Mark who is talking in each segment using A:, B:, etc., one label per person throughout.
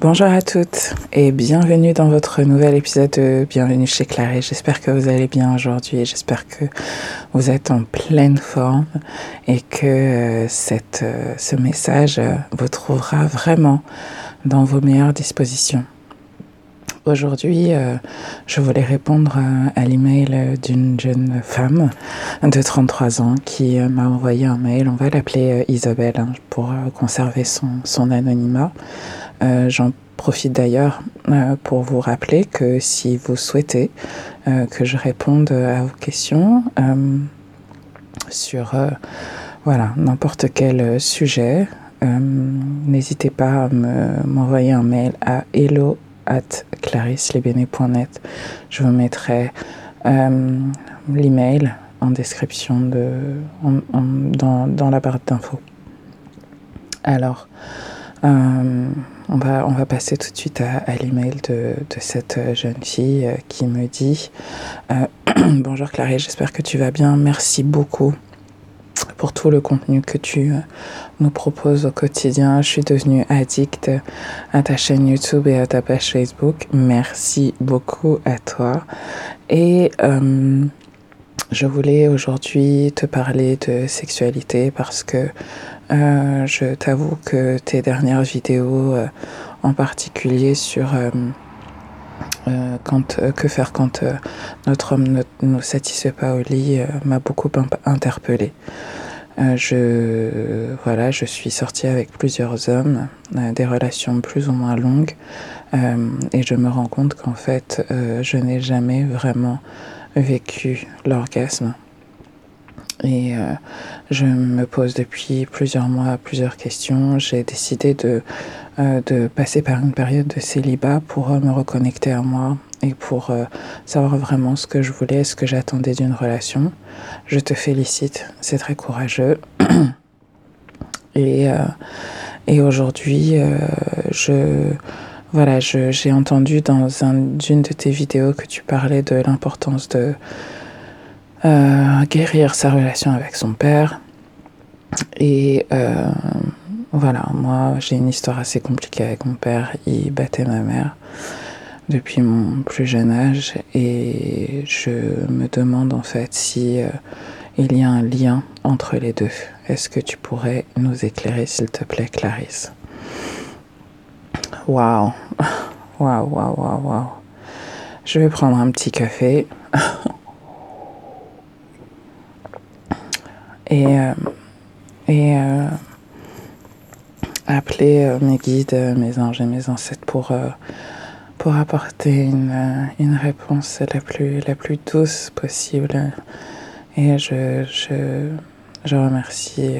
A: Bonjour à toutes et bienvenue dans votre nouvel épisode de Bienvenue chez Claré. J'espère que vous allez bien aujourd'hui et j'espère que vous êtes en pleine forme et que euh, cette, euh, ce message euh, vous trouvera vraiment dans vos meilleures dispositions. Aujourd'hui, je voulais répondre à, l'email d'une jeune femme de 33 ans qui m'a envoyé un mail. On va l'appeler Isabelle hein, pour conserver son, son anonymat. Euh, j'en profite d'ailleurs euh, pour vous rappeler que si vous souhaitez euh, que je réponde à vos questions sur voilà n'importe quel sujet, n'hésitez pas à m'envoyer un mail à hello at Je vous mettrai l'email en description de, dans, dans, la barre d'infos. Alors, on, va, passer tout de suite à, l'email de, cette jeune fille euh, qui me dit euh, Bonjour Clarisse, j'espère que tu vas bien. Merci beaucoup pour tout le contenu que tu nous proposes au quotidien. Je suis devenue addict à ta chaîne YouTube et à ta page Facebook. Merci beaucoup à toi. Et je voulais aujourd'hui te parler de sexualité parce que euh, je t'avoue que tes dernières vidéos, euh, en particulier sur euh, quand, que faire quand notre homme ne nous satisfait pas au lit, m'a beaucoup interpellée. je, voilà, je suis sortie avec plusieurs hommes, des relations plus ou moins longues, et je me rends compte qu'en fait, je n'ai jamais vraiment vécu l'orgasme. Et euh, je me pose depuis plusieurs mois plusieurs questions. J'ai décidé de, euh, de passer par une période de célibat pour euh, me reconnecter à moi et pour savoir vraiment ce que je voulais, ce que j'attendais d'une relation. Je te félicite, c'est très courageux. et, et aujourd'hui, je voilà, j'ai entendu dans une de tes vidéos que tu parlais de l'importance de euh, guérir sa relation avec son père. Et euh, voilà, moi j'ai une histoire assez compliquée avec mon père. Il battait ma mère depuis mon plus jeune âge et je me demande en fait si euh, il y a un lien entre les deux. Est-ce que tu pourrais nous éclairer s'il te plaît, Clarisse? Waouh, waouh, waouh, waouh, waouh. Je vais prendre un petit café. et euh, et euh, euh, mes guides, mes anges et mes ancêtres pour, pour apporter une, une, réponse la plus, la plus douce possible. Et je, je, je remercie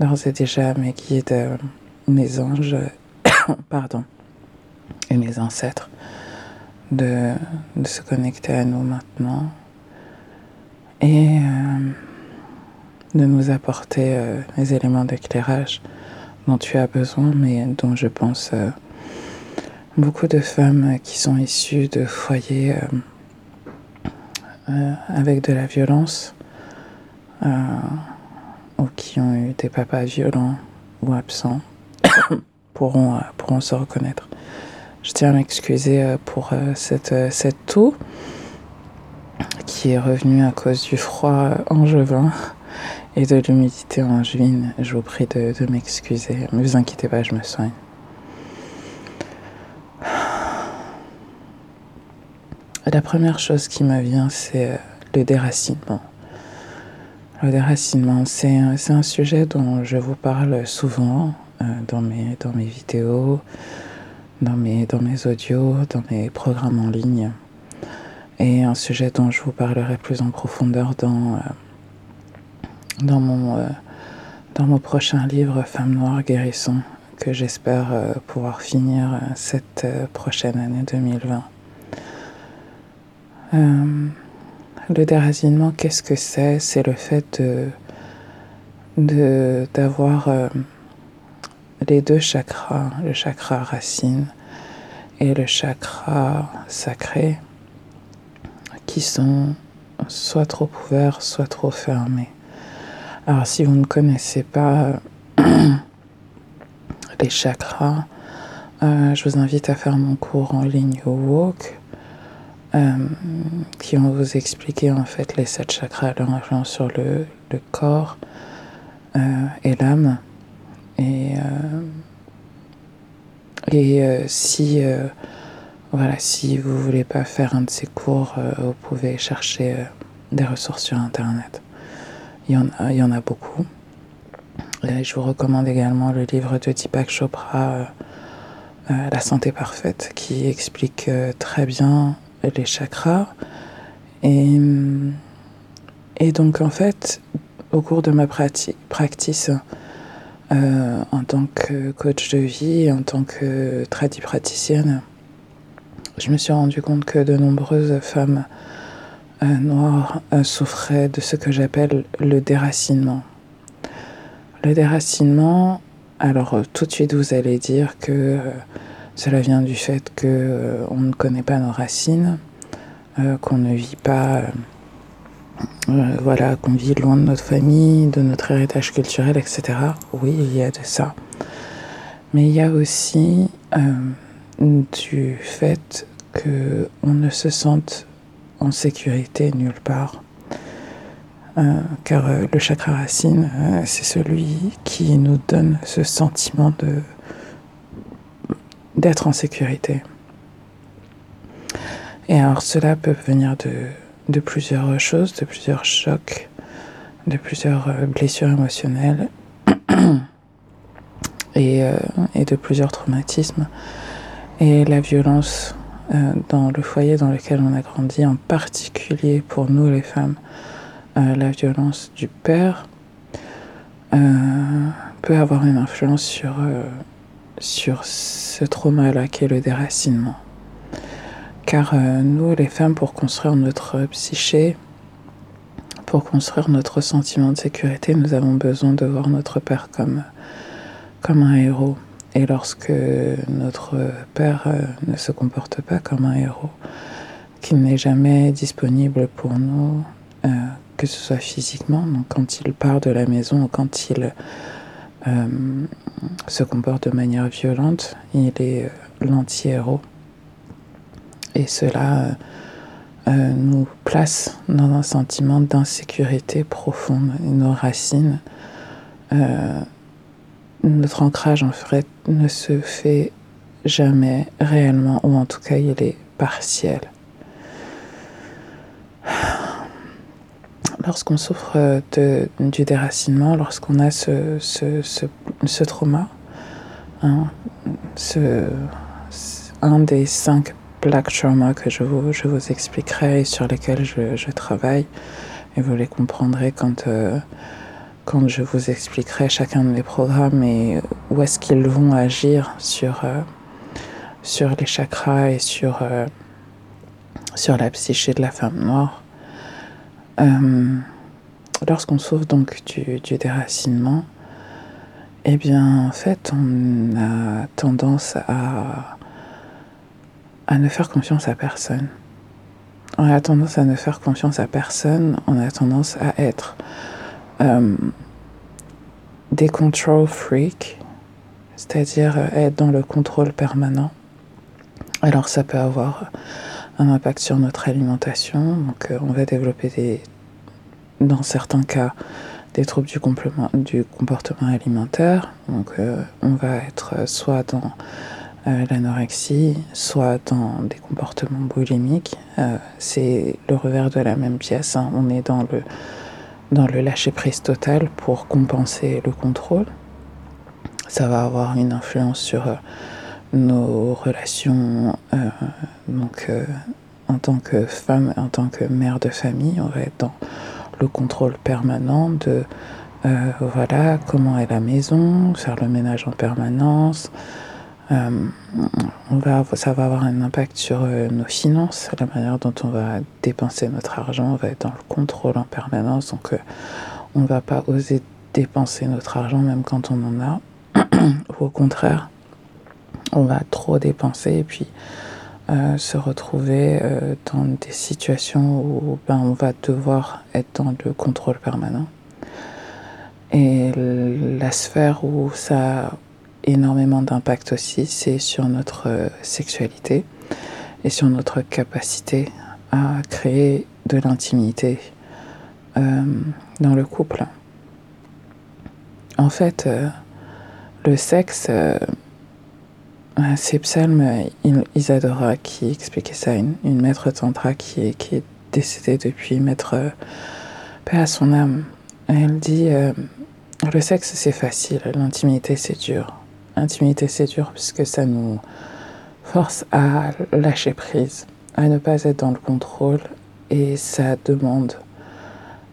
A: d'ores et déjà mes guides, mes anges pardon, et mes ancêtres de, de, se connecter à nous maintenant et euh, de nous apporter euh, les éléments d'éclairage dont tu as besoin, mais dont je pense euh, beaucoup de femmes qui sont issues de foyers avec de la violence ou qui ont eu des papas violents ou absents pourront, euh, pourront se reconnaître. Je tiens à m'excuser euh, pour euh, cette, cette toux qui est revenue à cause du froid angevin et de l'humidité angevine. Je vous prie de, m'excuser. Ne vous inquiétez pas, je me soigne. La première chose qui me vient, c'est le déracinement. Le déracinement, c'est un sujet dont je vous parle souvent euh, dans, mes, vidéos, dans mes, dans mes audios, dans mes programmes en ligne. Et un sujet dont je vous parlerai plus en profondeur dans, euh, dans, mon, euh, dans mon prochain livre Femme Noire Guérisson, que j'espère pouvoir finir cette prochaine année 2020. le déracinement, qu'est-ce que c'est? C'est le fait de d'avoir les deux chakras, le chakra racine et le chakra sacré, qui sont soit trop ouverts, soit trop fermés. Alors si vous ne connaissez pas les chakras, euh, je vous invite à faire mon cours en ligne Walk, euh, qui vont vous expliquer en fait les sept chakras, leur influence sur le, corps euh, et l'âme. Et, et si, voilà, si vous voulez pas faire un de ces cours, vous pouvez chercher des ressources sur Internet. Il y en a, beaucoup. Je vous recommande également le livre de Deepak Chopra euh, la santé parfaite, qui explique euh, très bien les chakras. Et, et donc en fait, au cours de ma prati practice, euh, en tant que coach de vie, en tant que praticienne, je me suis rendu compte que de nombreuses femmes noires souffraient de ce que j'appelle le déracinement. Le déracinement, alors euh, tout de suite vous allez dire que euh, cela vient du fait que euh, on ne connaît pas nos racines, qu'on ne vit pas, voilà, qu'on vit loin de notre famille, de notre héritage culturel, etc. Oui, il y a de ça. Mais il y a aussi du fait qu'on ne se sente en sécurité nulle part. Euh, car euh, le chakra racine, euh, c'est celui qui nous donne ce sentiment de d'être en sécurité. Et alors cela peut venir de, plusieurs choses, de plusieurs chocs, de plusieurs blessures émotionnelles et, de plusieurs traumatismes. Et la violence dans le foyer dans lequel on a grandi, en particulier pour nous les femmes, euh, la violence du père euh, peut avoir une influence sur, euh, sur ce trauma-là qui est le déracinement. Car nous, les femmes, pour construire notre psyché, pour construire notre sentiment de sécurité, nous avons besoin de voir notre père comme, comme un héros. Et lorsque notre père ne se comporte pas comme un héros, qu'il n'est jamais disponible pour nous, que ce soit physiquement, donc quand il part de la maison ou quand il euh, se comporte de manière violente, il est euh, l'anti-héros. Et cela euh, nous place dans un sentiment d'insécurité profonde. Nos racines, notre ancrage en fait ne se fait jamais réellement, ou en tout cas il est partiel. lorsqu'on souffre euh, de, du déracinement, lorsqu'on a ce, ce, ce, trauma, hein, ce, un des cinq black trauma que je vous, je vous expliquerai et sur lesquels je, je travaille, et vous les comprendrez quand, euh, quand je vous expliquerai chacun de mes programmes et où est-ce qu'ils vont agir sur, euh, sur les chakras et sur, sur la psyché de la femme noire. Euh, lorsqu'on souffre donc du, déracinement, eh bien, en fait, on a tendance à, à ne faire confiance à personne. On a tendance à ne faire confiance à personne, on a tendance à être euh, des control freaks, c'est-à-dire être dans le contrôle permanent. Alors ça peut avoir un impact sur notre alimentation. Donc, euh, on va développer des, dans certains cas, des troubles du, du comportement alimentaire. Donc, euh, on va être soit dans euh, l'anorexie, soit dans des comportements boulimiques. c'est le revers de la même pièce. Hein. On est dans le, dans le lâcher-prise total pour compenser le contrôle. Ça va avoir une influence sur nos relations euh, donc, euh, en tant que femme, en tant que mère de famille, on va être dans le contrôle permanent de euh, voilà comment est la maison, faire le ménage en permanence. On va, ça va avoir un impact sur nos finances, la manière dont on va dépenser notre argent, on va être dans le contrôle en permanence, donc on ne va pas oser dépenser notre argent même quand on en a, ou au contraire, on va trop dépenser et puis euh, se retrouver euh, dans des situations où ben, on va devoir être dans le contrôle permanent. Et la sphère où ça énormément d'impact aussi, c'est sur notre sexualité et sur notre capacité à créer de l'intimité euh, dans le couple. En fait, euh, le sexe, euh, c'est Psalm Isadora qui expliquait ça, une, maître tantra qui est, qui est décédée depuis, maître paix à son âme. Elle dit le sexe c'est facile, l'intimité c'est dur. L'intimité c'est dur puisque ça nous force à lâcher prise, à ne pas être dans le contrôle et ça demande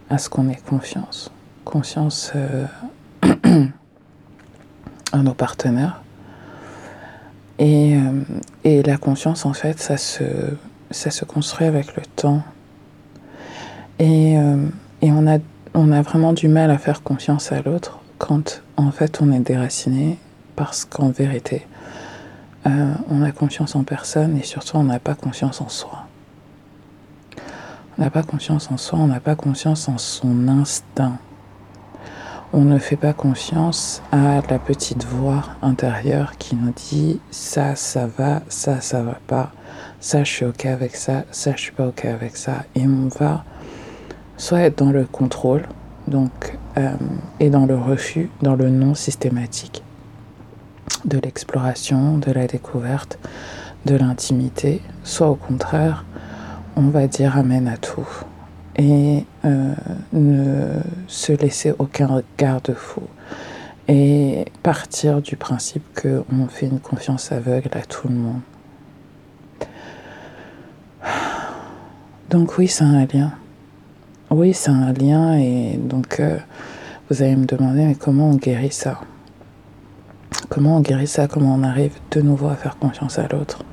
A: à ce qu'on ait confiance. Confiance euh, à nos partenaires. Et, euh, et, la confiance, en fait, ça se, ça se construit avec le temps. Et, euh, et on, a, on a vraiment du mal à faire confiance à l'autre quand, en fait, on est déraciné parce qu'en vérité, on a confiance en personne et surtout, on n'a pas confiance en soi. On n'a pas confiance en soi, on n'a pas confiance en son instinct. On ne fait pas confiance à la petite voix intérieure qui nous dit ça, ça va, ça, ça va pas, ça, je suis ok avec ça, ça, je suis pas ok avec ça. Et on va soit être dans le contrôle, donc, euh, et dans le refus, dans le non systématique de l'exploration, de la découverte, de l'intimité, soit au contraire, on va dire amen à tout et euh, ne se laisser aucun garde-fou et partir du principe qu'on fait une confiance aveugle à tout le monde. Donc oui, c'est un lien. Oui, c'est un lien et donc euh, vous allez me demander mais comment on guérit ça? Comment on guérit ça? Comment on arrive de nouveau à faire confiance à l'autre?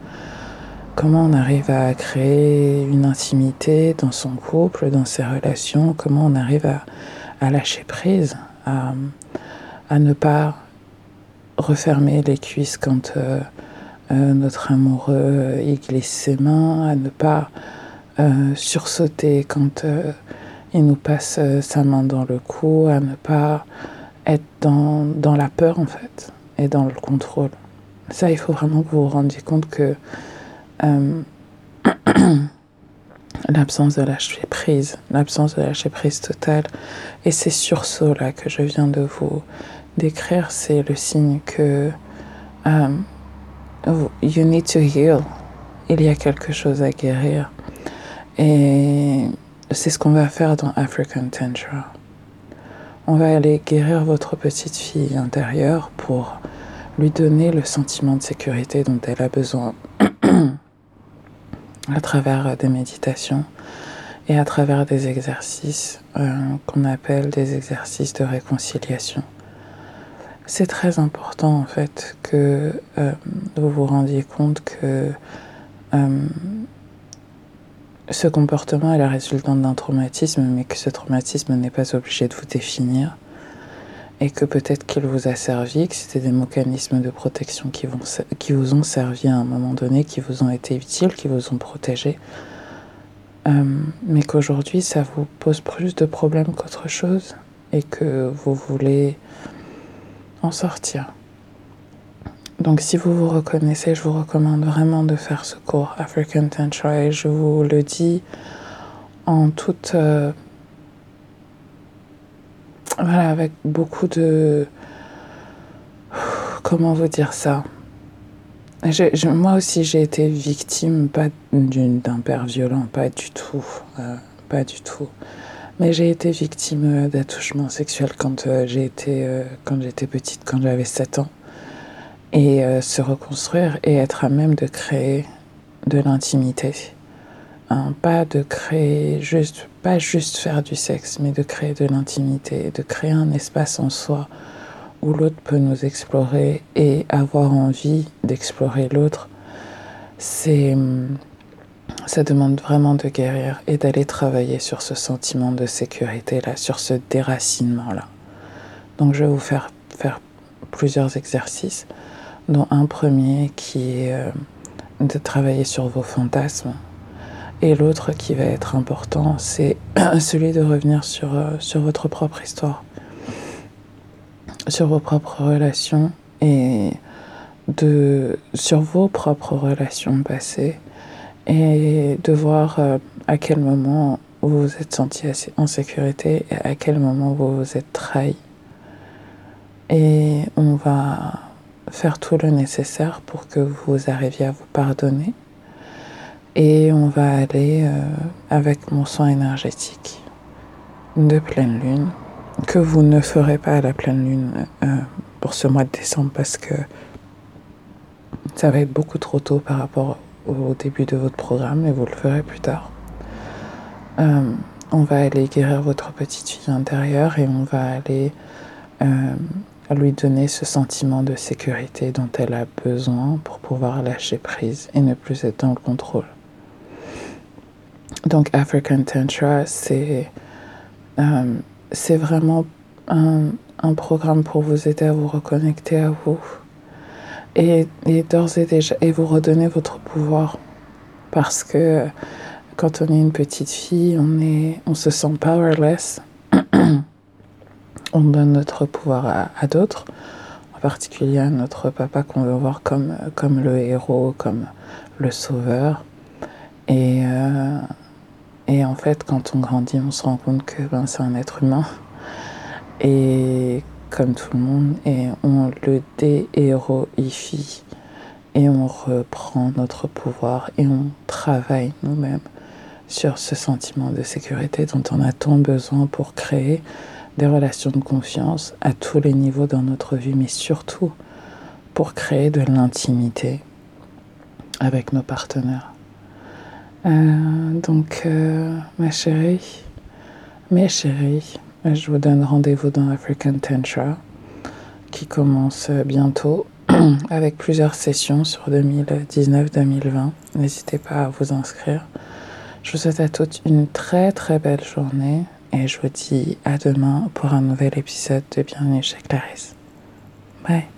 A: Comment on arrive à créer une intimité dans son couple, dans ses relations, comment on arrive à, lâcher prise, à, ne pas refermer les cuisses quand euh, euh, notre amoureux y glisse ses mains, à ne pas euh, sursauter quand il nous passe sa main dans le cou, à ne pas être dans, dans la peur en fait? Et dans le contrôle. Ça, il faut vraiment que vous vous rendiez compte que euh, l'absence de lâcher prise, l'absence de lâcher prise totale. Et ces sursauts-là que je viens de vous décrire, c'est le signe que um, you need to heal. Il y a quelque chose à guérir. Et c'est ce qu'on va faire dans African Tantra. On va aller guérir votre petite fille intérieure pour lui donner le sentiment de sécurité dont elle a besoin à travers des méditations et à travers des exercices euh, qu'on appelle des exercices de réconciliation. C'est très important en fait que euh, vous vous rendiez compte que euh, ce comportement est la résultante d'un traumatisme, mais que ce traumatisme n'est pas obligé de vous définir et que peut-être qu'il vous a servi, que c'était des mécanismes de protection qui, vous ont servi à un moment donné, qui vous ont été utiles, qui vous ont protégé, euh, mais qu'aujourd'hui ça vous pose plus de problèmes qu'autre chose et que vous voulez en sortir. Donc si vous vous reconnaissez, je vous recommande vraiment de faire ce cours African Tantra et je vous le dis en toute... Euh, voilà, avec beaucoup de... Comment vous dire ça? Moi aussi, j'ai été victime, pas d'un père violent, pas du tout. Euh, pas du tout. Mais j'ai été victime euh, d'attouchements sexuels quand quand j'étais petite, quand j'avais 7 ans. Et se reconstruire et être à même de créer de l'intimité. Hein, pas de créer juste, pas juste faire du sexe, mais de créer de l'intimité, de créer un espace en soi où l'autre peut nous explorer et avoir envie d'explorer l'autre. C'est, ça demande vraiment de guérir et d'aller travailler sur ce sentiment de sécurité là, sur ce déracinement là. Donc je vais vous faire faire plusieurs exercices, dont un premier qui est euh, de travailler sur vos fantasmes et l'autre qui va être important, c'est celui de revenir sur, euh, sur votre propre histoire, sur vos propres relations et de, sur vos propres relations passées et de voir euh, à quel moment vous vous êtes senti en sécurité et à quel moment vous vous êtes trahi. Et on va faire tout le nécessaire pour que vous arriviez à vous pardonner. Et on va aller euh, avec mon soin énergétique de pleine lune, que vous ne ferez pas à la pleine lune euh, pour ce mois de décembre parce que ça va être beaucoup trop tôt par rapport au début de votre programme et vous le ferez plus tard. Euh, on va aller guérir votre petite fille intérieure et on va aller lui donner ce sentiment de sécurité dont elle a besoin pour pouvoir lâcher prise et ne plus être dans le contrôle. Donc African Tantra, c'est euh, vraiment un, un, programme pour vous aider à vous reconnecter à vous et, et d'ores et déjà et vous redonner votre pouvoir parce que quand on est une petite fille, on, est, on se sent powerless. on donne notre pouvoir à, d'autres, en particulier à notre papa qu'on veut voir comme, le héros, comme le sauveur. Et, euh, et en fait, quand on grandit, on se rend compte que ben, c'est un être humain. Et comme tout le monde, et on le déhéroifie. Et on reprend notre pouvoir et on travaille nous-mêmes sur ce sentiment de sécurité dont on a tant besoin pour créer des relations de confiance à tous les niveaux dans notre vie, mais surtout pour créer de l'intimité avec nos partenaires. Euh, donc, euh, ma chérie, mes chéris, je vous donne rendez-vous dans African Tantra qui commence bientôt avec plusieurs sessions sur 2019-2020. N'hésitez pas à vous inscrire. Je vous souhaite à toutes une très très belle journée et je vous dis à demain pour un nouvel épisode de Bienvenue chez Clarisse. Bye.